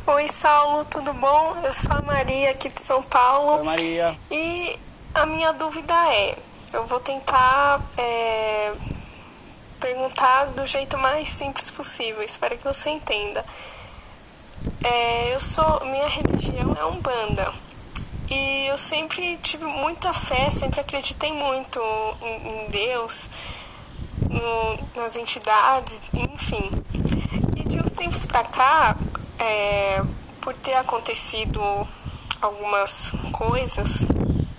Oi, Saulo, tudo bom? Eu sou a Maria aqui de São Paulo. Oi, Maria. E a minha dúvida é: eu vou tentar é, perguntar do jeito mais simples possível, espero que você entenda. É, eu sou, minha religião é Umbanda. E eu sempre tive muita fé, sempre acreditei muito em, em Deus, no, nas entidades, enfim. E de uns tempos pra cá, é, por ter acontecido algumas coisas,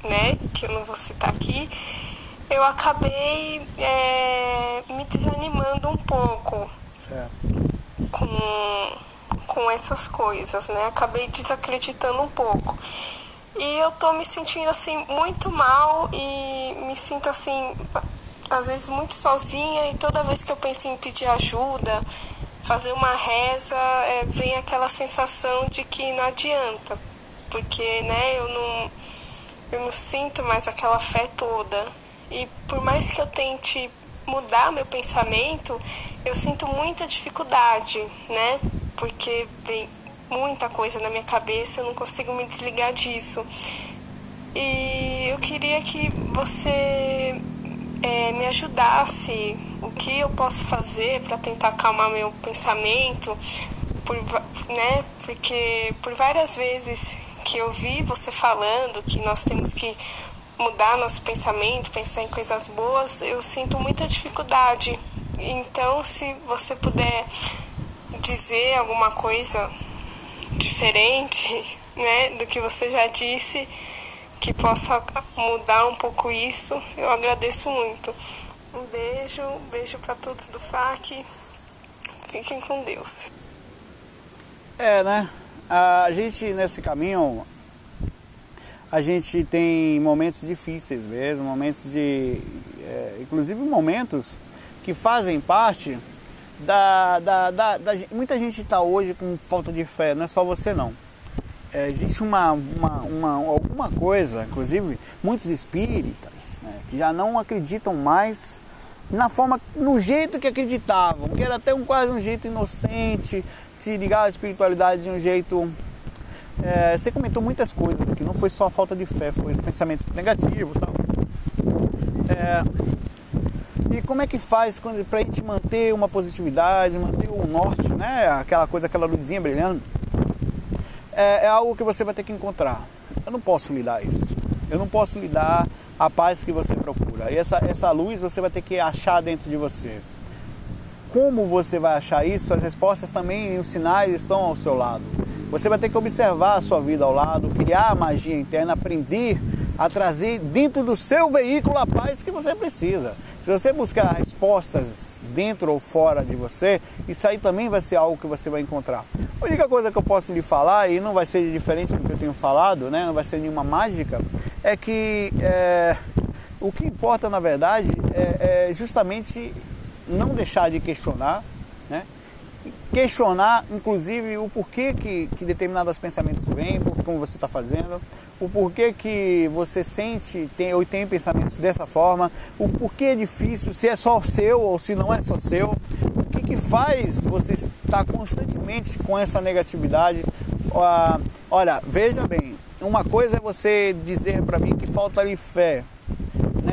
né, que eu não vou citar aqui, eu acabei é, me desanimando um pouco com, com essas coisas, né? Acabei desacreditando um pouco. E eu tô me sentindo assim muito mal e me sinto assim às vezes muito sozinha e toda vez que eu penso em pedir ajuda, fazer uma reza, é, vem aquela sensação de que não adianta, porque né, eu não eu não sinto mais aquela fé toda. E por mais que eu tente mudar meu pensamento, eu sinto muita dificuldade, né? Porque vem muita coisa na minha cabeça, eu não consigo me desligar disso. E eu queria que você é, me ajudasse, o que eu posso fazer para tentar acalmar meu pensamento, por, né? Porque por várias vezes que eu vi você falando que nós temos que mudar nosso pensamento, pensar em coisas boas, eu sinto muita dificuldade. Então, se você puder dizer alguma coisa diferente, (laughs) né, do que você já disse, que possa mudar um pouco isso, eu agradeço muito. Um beijo, um beijo para todos do FAC. Fiquem com Deus. É, né? A gente nesse caminho, a gente tem momentos difíceis mesmo, momentos de. É, inclusive momentos que fazem parte da, da, da, da muita gente está hoje com falta de fé, não é só você não. É, existe uma, uma, uma, alguma coisa, inclusive muitos espíritas, né, que já não acreditam mais na forma, no jeito que acreditavam, que era até um quase um jeito inocente, se ligar à espiritualidade de um jeito. É, você comentou muitas coisas aqui, não foi só a falta de fé, foi os pensamentos negativos, tal. É, e como é que faz para a gente manter uma positividade, manter o norte, né? Aquela coisa, aquela luzinha brilhando. É, é, algo que você vai ter que encontrar. Eu não posso lhe dar isso. Eu não posso lhe dar a paz que você procura. E essa, essa luz você vai ter que achar dentro de você. Como você vai achar isso? As respostas também e os sinais estão ao seu lado. Você vai ter que observar a sua vida ao lado, criar a magia interna, aprender a trazer dentro do seu veículo a paz que você precisa. Se você buscar respostas dentro ou fora de você, isso aí também vai ser algo que você vai encontrar. A única coisa que eu posso lhe falar, e não vai ser diferente do que eu tenho falado, né? não vai ser nenhuma mágica, é que é, o que importa na verdade é, é justamente não deixar de questionar? Questionar, inclusive, o porquê que, que determinados pensamentos vêm, como você está fazendo, o porquê que você sente tem, ou tem pensamentos dessa forma, o porquê é difícil, se é só seu ou se não é só seu, o que, que faz você estar constantemente com essa negatividade. olha, veja bem, uma coisa é você dizer para mim que falta ali fé,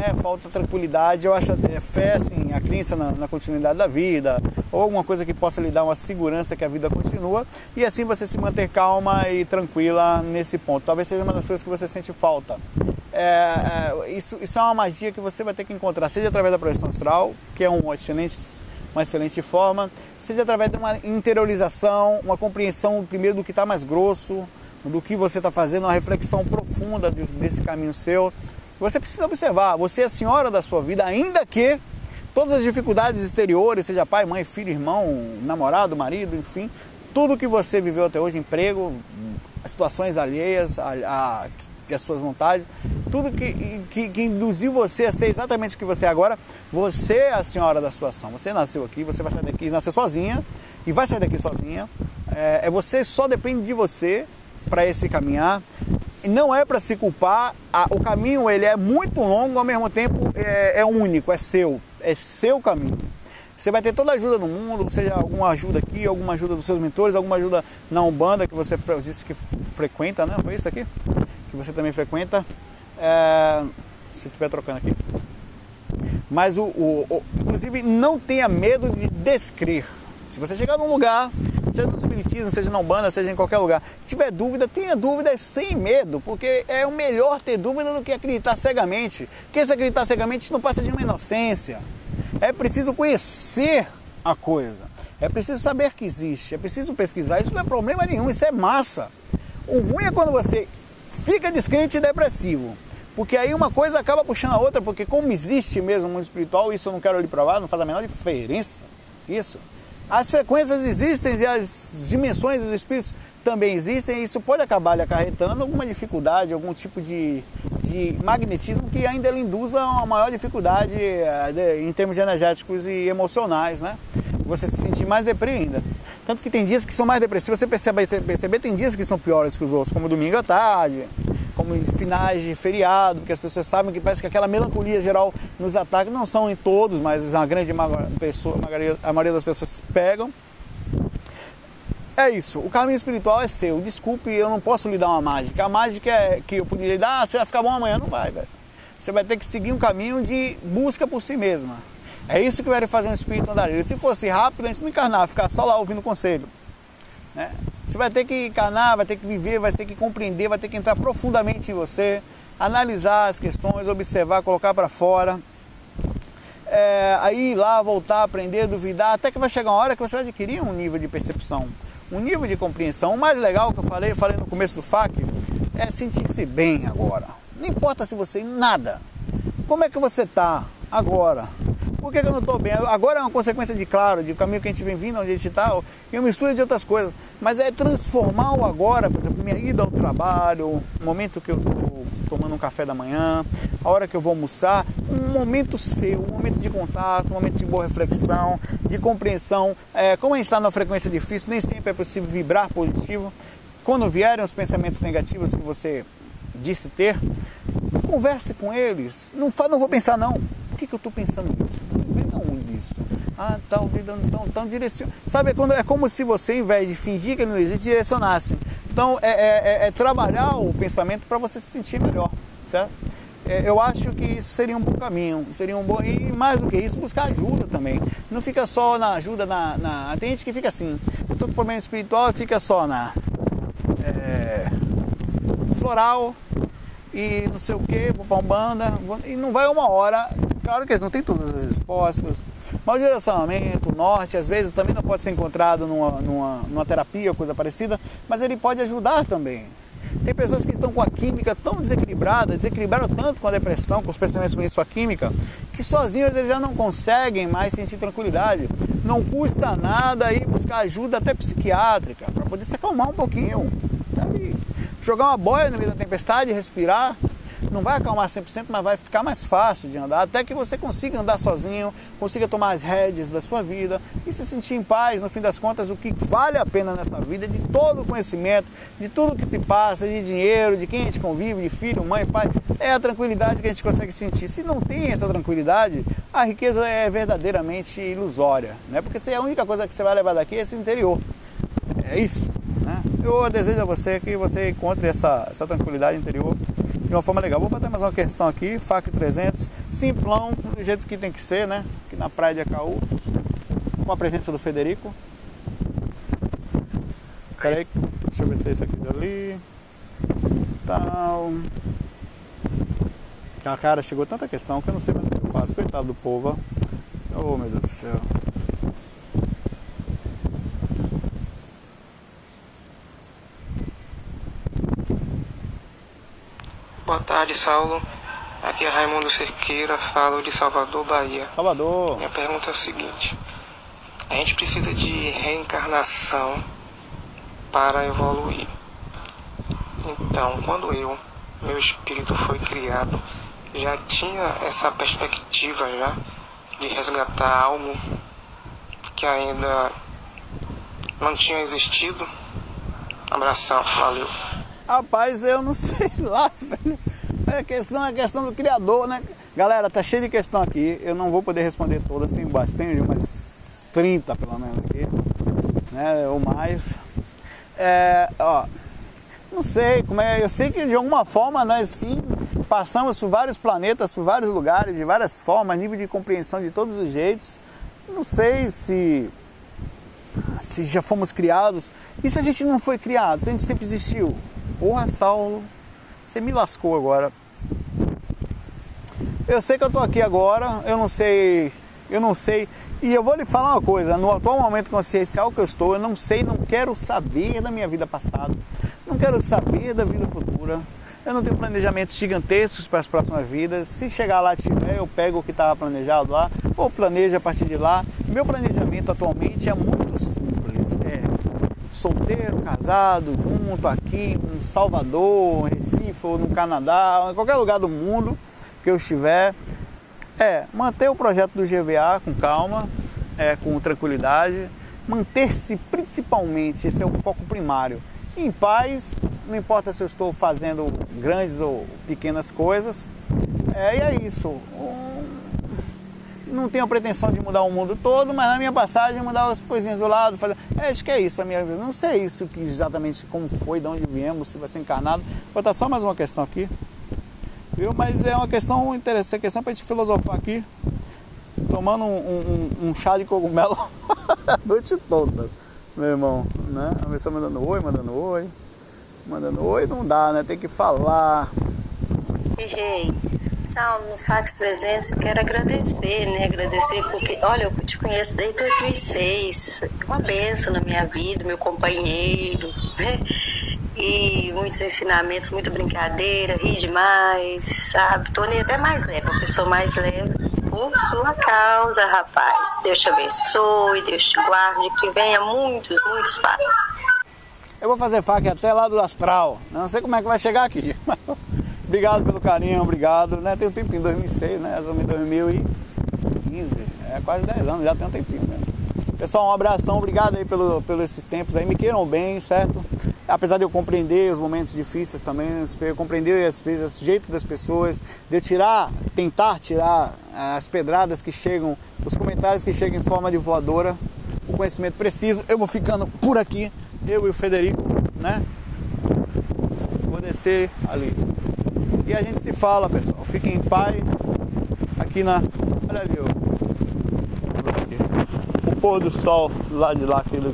né, falta tranquilidade, eu acho é, fé, assim, a crença na, na, continuidade da vida, ou alguma coisa que possa lhe dar uma segurança que a vida continua, e assim você se manter calma e tranquila nesse ponto. Talvez seja uma das coisas que você sente falta. É, é, isso, isso é uma magia que você vai ter que encontrar, seja através da projeção astral, que é um excelente, uma excelente forma, seja através de uma interiorização, uma compreensão primeiro do que está mais grosso, do que você está fazendo, uma reflexão profunda desse caminho seu, você precisa observar, você é a senhora da sua vida, ainda que todas as dificuldades exteriores, seja pai, mãe, filho, irmão, namorado, marido, enfim, tudo que você viveu até hoje, emprego, situações alheias a, a, as suas vontades, tudo que, que, que, induziu você a ser exatamente o que você é agora, você é a senhora da situação. Você nasceu aqui, você vai sair daqui, nasceu sozinha e vai sair daqui sozinha. É, é você, só depende de você para esse caminhar. Não é para se culpar, a, o caminho ele é muito longo, ao mesmo tempo é, é único, é seu, é seu caminho. Você vai ter toda a ajuda do mundo, seja alguma ajuda aqui, alguma ajuda dos seus mentores, alguma ajuda na Umbanda que você disse que frequenta, né? Foi isso aqui? Que você também frequenta. É, se estiver trocando aqui. Mas, o, o, o, inclusive, não tenha medo de descrer. Se você chegar num lugar, seja no Espiritismo, seja na Umbanda, seja em qualquer lugar, tiver dúvida, tenha dúvidas sem medo, porque é o melhor ter dúvida do que acreditar cegamente. Porque se acreditar cegamente não passa de uma inocência. É preciso conhecer a coisa. É preciso saber que existe. É preciso pesquisar. Isso não é problema nenhum. Isso é massa. O ruim é quando você fica descrente e depressivo. Porque aí uma coisa acaba puxando a outra, porque como existe mesmo o mundo espiritual, isso eu não quero lhe provar, não faz a menor diferença. Isso. As frequências existem e as dimensões dos espíritos também existem, e isso pode acabar lhe acarretando alguma dificuldade, algum tipo de, de magnetismo que ainda lhe induza a uma maior dificuldade eh, em termos energéticos e emocionais, né? Você se sentir mais deprimido ainda. Tanto que tem dias que são mais depressivos, você percebe, perceber, tem dias que são piores que os outros, como domingo à tarde, como finais de feriado, porque as pessoas sabem que parece que aquela melancolia geral nos ataca, não são em todos, mas a grande pessoa, a maioria das pessoas pegam. É isso, o caminho espiritual é seu. Desculpe, eu não posso lhe dar uma mágica. A mágica é que eu poderia dar, ah, você vai ficar bom amanhã. Não vai, velho. Você vai ter que seguir um caminho de busca por si mesma. É isso que vai fazer um espírito andarilho. Se fosse rápido, a gente não encarnar, ficar só lá ouvindo conselho. Né? Você vai ter que encarnar, vai ter que viver, vai ter que compreender, vai ter que entrar profundamente em você, analisar as questões, observar, colocar para fora. É, aí lá, voltar, aprender, duvidar, até que vai chegar uma hora que você vai adquirir um nível de percepção um nível de compreensão. O mais legal que eu falei, eu falei no começo do FAC, é sentir-se bem agora. Não importa se você nada. Como é que você está agora? Por que, que eu não estou bem? Agora é uma consequência de, claro, de caminho que a gente vem vindo, onde a gente está, e uma mistura de outras coisas. Mas é transformar o agora, por exemplo, minha ida ao trabalho, o momento que eu estou tomando um café da manhã, a hora que eu vou almoçar, um momento seu, um momento de contato, um momento de boa reflexão, de compreensão. É, como a gente está numa frequência difícil, nem sempre é possível vibrar positivo. Quando vierem os pensamentos negativos que você disse ter, converse com eles. Não, não vou pensar não. Que, que eu estou pensando nisso? Vem de onde isso? Ah, tal, tá, então, então direciona. Sabe, quando, é como se você, ao invés de fingir que não existe, direcionasse. Então, é, é, é, é trabalhar o pensamento para você se sentir melhor, certo? É, eu acho que isso seria um bom caminho, seria um bom e mais do que isso buscar ajuda também. Não fica só na ajuda na, na... tem gente que fica assim, eu tô com problema espiritual e fica só na é, floral e não sei o que, Umbanda e não vai uma hora. Claro que eles não tem todas as respostas, mas o direcionamento, norte, às vezes também não pode ser encontrado numa, numa, numa terapia, coisa parecida, mas ele pode ajudar também. Tem pessoas que estão com a química tão desequilibrada, desequilibraram tanto com a depressão, com os pensamentos com sua química, que sozinhos eles já não conseguem mais sentir tranquilidade. Não custa nada ir buscar ajuda até psiquiátrica para poder se acalmar um pouquinho. Jogar uma boia no meio da tempestade, respirar, não vai acalmar 100%, mas vai ficar mais fácil de andar, até que você consiga andar sozinho, consiga tomar as rédeas da sua vida e se sentir em paz. No fim das contas, o que vale a pena nessa vida, de todo o conhecimento, de tudo que se passa, de dinheiro, de quem a gente convive, de filho, mãe, pai, é a tranquilidade que a gente consegue sentir. Se não tem essa tranquilidade, a riqueza é verdadeiramente ilusória, né? porque se é a única coisa que você vai levar daqui é esse interior. É isso. Né? Eu desejo a você que você encontre essa, essa tranquilidade interior de uma forma legal. Vou botar mais uma questão aqui, FAC 300, simplão, do jeito que tem que ser, né? Aqui na praia de Acaú, com a presença do Federico. Peraí, deixa eu ver se é esse aqui dali. Tal. Ah, cara, chegou tanta questão que eu não sei mais o que eu faço. Coitado do povo, ó. Oh, meu Deus do céu. Boa tarde, Saulo. Aqui é Raimundo Cerqueira, falo de Salvador, Bahia. Salvador. Minha pergunta é a seguinte: a gente precisa de reencarnação para evoluir. Então, quando eu, meu espírito foi criado, já tinha essa perspectiva já de resgatar algo que ainda não tinha existido. Abração, valeu. Rapaz, eu não (laughs) sei lá, velho. É questão, é questão do criador, né? Galera, tá cheio de questão aqui. Eu não vou poder responder todas, tem bastante, umas 30 pelo menos aqui, né? Ou mais. É, ó, não sei como é. Eu sei que de alguma forma nós sim passamos por vários planetas, por vários lugares, de várias formas, nível de compreensão de todos os jeitos. Não sei se se já fomos criados. E se a gente não foi criado? Se a gente sempre existiu? Porra, Saulo, você me lascou agora. Eu sei que eu tô aqui agora, eu não sei, eu não sei. E eu vou lhe falar uma coisa, no atual momento consciencial que eu estou, eu não sei, não quero saber da minha vida passada, não quero saber da vida futura. Eu não tenho planejamentos gigantescos para as próximas vidas. Se chegar lá tiver, eu pego o que estava planejado lá, ou planejo a partir de lá. Meu planejamento atualmente é muito solteiro, casado, junto aqui em Salvador, Recife ou no Canadá, em qualquer lugar do mundo que eu estiver. É manter o projeto do GVA com calma, é, com tranquilidade, manter-se principalmente, esse é o foco primário em paz, não importa se eu estou fazendo grandes ou pequenas coisas. É, e é isso. Não tenho a pretensão de mudar o mundo todo, mas na minha passagem mudar as coisinhas do lado, fazer. É, acho que é isso a minha vida. Não sei isso que exatamente como foi, de onde viemos, se vai ser encarnado. Vou botar só mais uma questão aqui. Viu? Mas é uma questão interessante, questão para gente filosofar aqui. Tomando um, um, um chá de cogumelo (laughs) a noite toda meu irmão, né? A pessoa mandando oi, mandando oi. Mandando oi não dá, né? Tem que falar. Ei, Salve no Fax 300, quero agradecer, né? Agradecer porque, olha, eu te conheço desde 2006. Uma benção na minha vida, meu companheiro, né? E muitos ensinamentos, muita brincadeira, ri demais, sabe? Tornei até mais leve, uma pessoa mais leve por sua causa, rapaz. Deus te abençoe, Deus te guarde, que venha muitos, muitos fatos. Eu vou fazer fac até lá do astral. Não sei como é que vai chegar aqui. (laughs) obrigado pelo carinho, obrigado. Né? Tem um tempinho, 2006, né? Em 2015. É quase 10 anos, já tem um tempinho mesmo. Pessoal, um abração, obrigado aí pelo, pelos esses tempos aí. Me queiram bem, certo? apesar de eu compreender os momentos difíceis também, eu compreender às vezes o jeito das pessoas, de eu tirar, tentar tirar eh, as pedradas que chegam, os comentários que chegam em forma de voadora, o conhecimento preciso. Eu vou ficando por aqui, eu e o Federico, né? Vou descer ali. E a gente se fala, pessoal. Fiquem em paz. Aqui na. Olha ali, ó. O pôr do sol lá de lá, aquele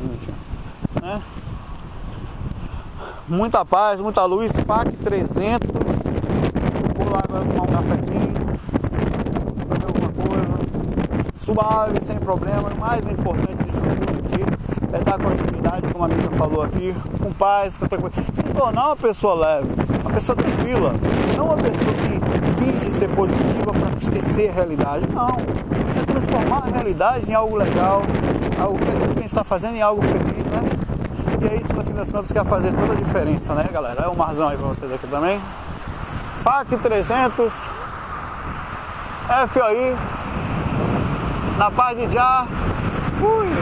né? muita paz, muita luz, FAC 300. Vou lá agora tomar um cafezinho, fazer alguma coisa. Suave, sem problema. O mais importante disso tudo aqui é dar continuidade, como a amiga falou aqui, com paz, com tranquilidade. Se tornar uma pessoa leve, uma pessoa tranquila, não uma pessoa que finge ser positiva para esquecer a realidade. Não. É transformar a realidade em algo legal, algo que aquilo que a gente está fazendo em algo feliz, né? E é isso, no fim das contas, que vai fazer toda a diferença, né, galera? É o marzão aí pra vocês aqui também. FAC 300 FOI na paz de já. Fui!